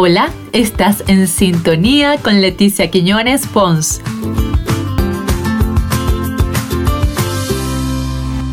Hola, estás en sintonía con Leticia Quiñones Pons.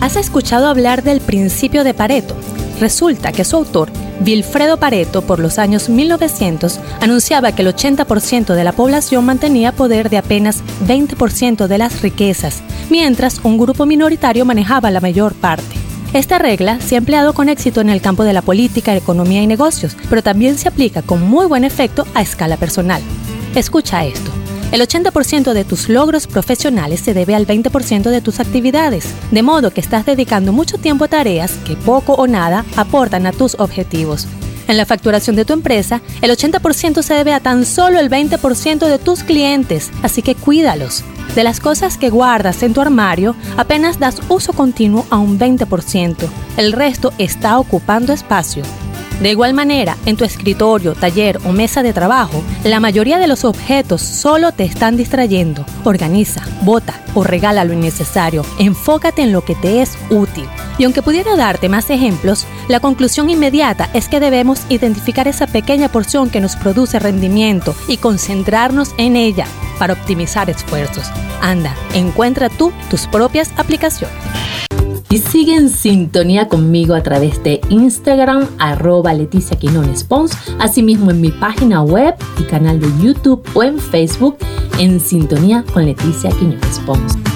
¿Has escuchado hablar del principio de Pareto? Resulta que su autor, Vilfredo Pareto, por los años 1900, anunciaba que el 80% de la población mantenía poder de apenas 20% de las riquezas, mientras un grupo minoritario manejaba la mayor parte. Esta regla se ha empleado con éxito en el campo de la política, economía y negocios, pero también se aplica con muy buen efecto a escala personal. Escucha esto. El 80% de tus logros profesionales se debe al 20% de tus actividades, de modo que estás dedicando mucho tiempo a tareas que poco o nada aportan a tus objetivos. En la facturación de tu empresa, el 80% se debe a tan solo el 20% de tus clientes, así que cuídalos. De las cosas que guardas en tu armario, apenas das uso continuo a un 20%. El resto está ocupando espacio. De igual manera, en tu escritorio, taller o mesa de trabajo, la mayoría de los objetos solo te están distrayendo. Organiza, bota o regala lo innecesario. Enfócate en lo que te es útil. Y aunque pudiera darte más ejemplos, la conclusión inmediata es que debemos identificar esa pequeña porción que nos produce rendimiento y concentrarnos en ella para optimizar esfuerzos. Anda, encuentra tú tus propias aplicaciones y sigue en sintonía conmigo a través de Instagram, arroba Leticia Quinones Pons, asimismo en mi página web y canal de YouTube o en Facebook en sintonía con Leticia Quiñones Pons.